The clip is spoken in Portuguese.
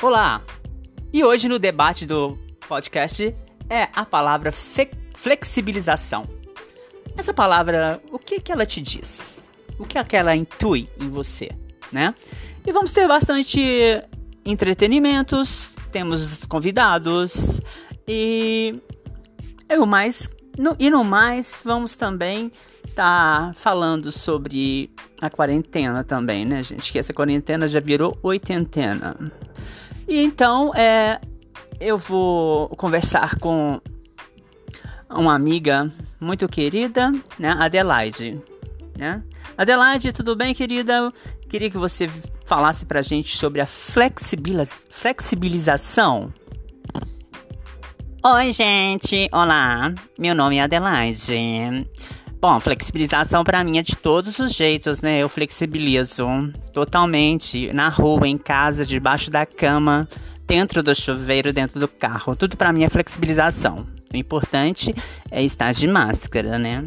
Olá! E hoje no debate do podcast é a palavra flexibilização. Essa palavra, o que, que ela te diz? O que, é que ela intui em você, né? E vamos ter bastante entretenimentos, temos convidados e eu mais no, e no mais vamos também estar tá falando sobre a quarentena também, né, gente? Que essa quarentena já virou oitentena. E então, é, eu vou conversar com uma amiga muito querida, né, Adelaide, né? Adelaide, tudo bem, querida? Queria que você falasse pra gente sobre a flexibiliz flexibilização. Oi, gente. Olá. Meu nome é Adelaide. Bom, flexibilização para mim é de todos os jeitos, né? Eu flexibilizo totalmente na rua, em casa, debaixo da cama, dentro do chuveiro, dentro do carro. Tudo para mim é flexibilização. O importante é estar de máscara, né?